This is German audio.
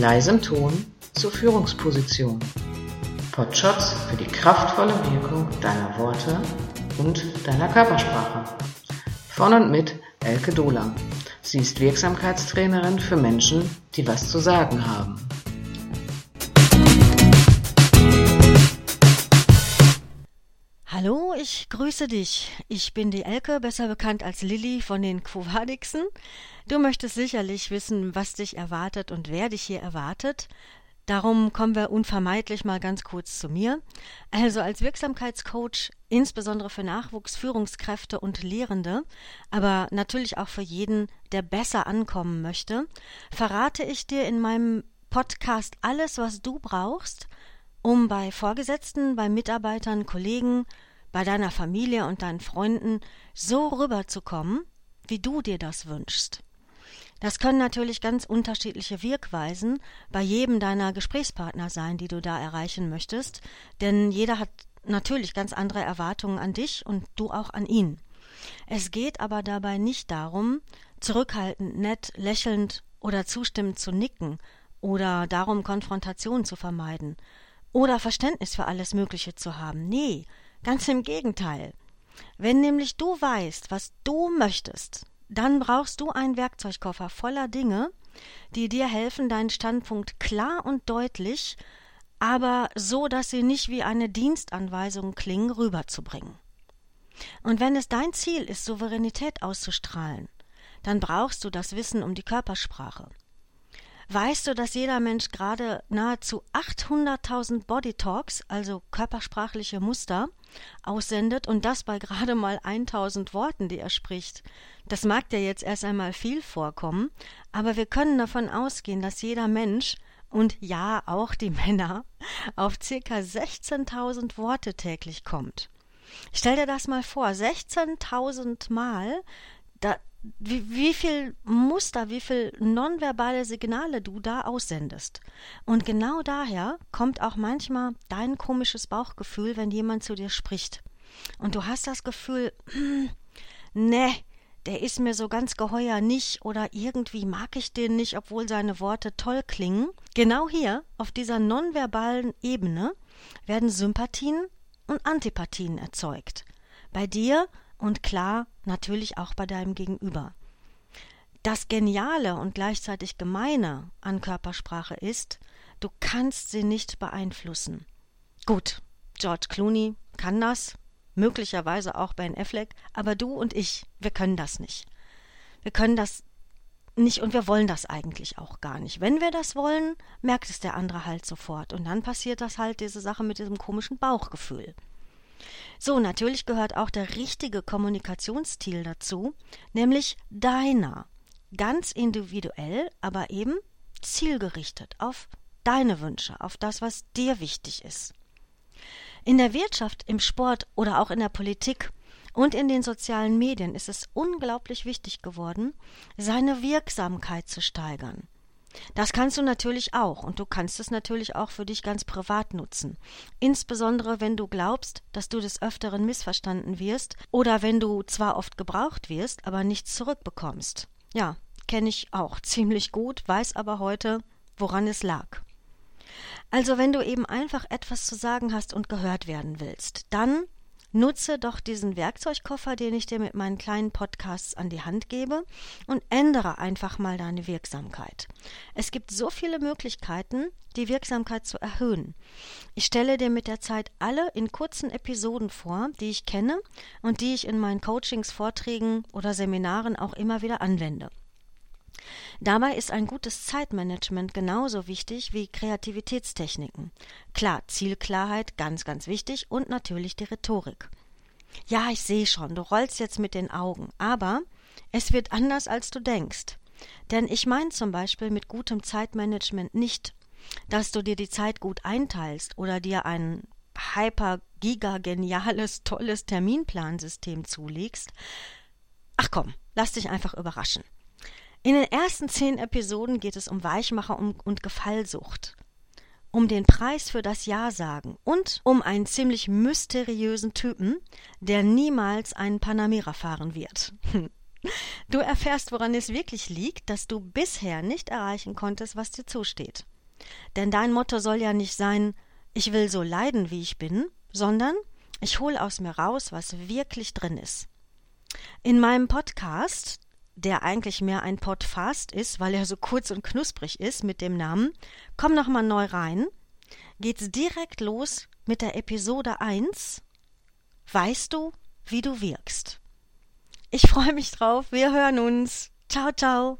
leisem Ton zur Führungsposition. Potshots für die kraftvolle Wirkung deiner Worte und deiner Körpersprache. Von und mit Elke Dohler. Sie ist Wirksamkeitstrainerin für Menschen, die was zu sagen haben. Ich grüße dich. Ich bin die Elke, besser bekannt als Lilly von den Quovadixen. Du möchtest sicherlich wissen, was dich erwartet und wer dich hier erwartet. Darum kommen wir unvermeidlich mal ganz kurz zu mir. Also als Wirksamkeitscoach, insbesondere für Nachwuchs, Führungskräfte und Lehrende, aber natürlich auch für jeden, der besser ankommen möchte, verrate ich dir in meinem Podcast alles, was du brauchst, um bei Vorgesetzten, bei Mitarbeitern, Kollegen, bei deiner Familie und deinen Freunden so rüberzukommen, wie du dir das wünschst. Das können natürlich ganz unterschiedliche Wirkweisen bei jedem deiner Gesprächspartner sein, die du da erreichen möchtest, denn jeder hat natürlich ganz andere Erwartungen an dich und du auch an ihn. Es geht aber dabei nicht darum, zurückhaltend, nett, lächelnd oder zustimmend zu nicken oder darum, Konfrontation zu vermeiden oder Verständnis für alles Mögliche zu haben. Nee, ganz im Gegenteil. Wenn nämlich du weißt, was du möchtest, dann brauchst du einen Werkzeugkoffer voller Dinge, die dir helfen, deinen Standpunkt klar und deutlich, aber so, dass sie nicht wie eine Dienstanweisung klingen, rüberzubringen. Und wenn es dein Ziel ist, Souveränität auszustrahlen, dann brauchst du das Wissen um die Körpersprache. Weißt du, dass jeder Mensch gerade nahezu 800.000 Body Talks, also körpersprachliche Muster, aussendet und das bei gerade mal 1000 Worten, die er spricht? Das mag dir jetzt erst einmal viel vorkommen, aber wir können davon ausgehen, dass jeder Mensch und ja auch die Männer auf circa 16.000 Worte täglich kommt. Stell dir das mal vor, 16.000 Mal, da, wie, wie viel Muster, wie viel nonverbale Signale du da aussendest. Und genau daher kommt auch manchmal dein komisches Bauchgefühl, wenn jemand zu dir spricht. Und du hast das Gefühl, hm, ne, der ist mir so ganz geheuer nicht oder irgendwie mag ich den nicht, obwohl seine Worte toll klingen. Genau hier, auf dieser nonverbalen Ebene, werden Sympathien und Antipathien erzeugt. Bei dir und klar natürlich auch bei deinem Gegenüber. Das Geniale und gleichzeitig Gemeine an Körpersprache ist, du kannst sie nicht beeinflussen. Gut, George Clooney kann das, möglicherweise auch Ben Affleck, aber du und ich, wir können das nicht. Wir können das nicht und wir wollen das eigentlich auch gar nicht. Wenn wir das wollen, merkt es der andere halt sofort und dann passiert das halt diese Sache mit diesem komischen Bauchgefühl. So, natürlich gehört auch der richtige Kommunikationsstil dazu, nämlich deiner. Ganz individuell, aber eben zielgerichtet auf deine Wünsche, auf das, was dir wichtig ist. In der Wirtschaft, im Sport oder auch in der Politik und in den sozialen Medien ist es unglaublich wichtig geworden, seine Wirksamkeit zu steigern. Das kannst du natürlich auch und du kannst es natürlich auch für dich ganz privat nutzen. Insbesondere wenn du glaubst, dass du des Öfteren missverstanden wirst oder wenn du zwar oft gebraucht wirst, aber nichts zurückbekommst. Ja, kenne ich auch ziemlich gut, weiß aber heute, woran es lag. Also wenn du eben einfach etwas zu sagen hast und gehört werden willst, dann nutze doch diesen Werkzeugkoffer, den ich dir mit meinen kleinen Podcasts an die Hand gebe und ändere einfach mal deine Wirksamkeit. Es gibt so viele Möglichkeiten, die Wirksamkeit zu erhöhen. Ich stelle dir mit der Zeit alle in kurzen Episoden vor, die ich kenne und die ich in meinen Coachings, Vorträgen oder Seminaren auch immer wieder anwende. Dabei ist ein gutes Zeitmanagement genauso wichtig wie Kreativitätstechniken. Klar, Zielklarheit ganz, ganz wichtig und natürlich die Rhetorik. Ja, ich sehe schon, du rollst jetzt mit den Augen, aber es wird anders, als du denkst. Denn ich meine zum Beispiel mit gutem Zeitmanagement nicht, dass du dir die Zeit gut einteilst oder dir ein hyper giga geniales, tolles Terminplansystem zulegst. Ach komm, lass dich einfach überraschen. In den ersten zehn Episoden geht es um Weichmacher und Gefallsucht, um den Preis für das Ja sagen und um einen ziemlich mysteriösen Typen, der niemals einen Panamera fahren wird. Du erfährst, woran es wirklich liegt, dass du bisher nicht erreichen konntest, was dir zusteht. Denn dein Motto soll ja nicht sein, ich will so leiden, wie ich bin, sondern ich hol aus mir raus, was wirklich drin ist. In meinem Podcast, der eigentlich mehr ein Podfast ist, weil er so kurz und knusprig ist mit dem Namen, komm noch mal neu rein, geht's direkt los mit der Episode 1. Weißt du, wie du wirkst? Ich freue mich drauf. Wir hören uns. Ciao, ciao.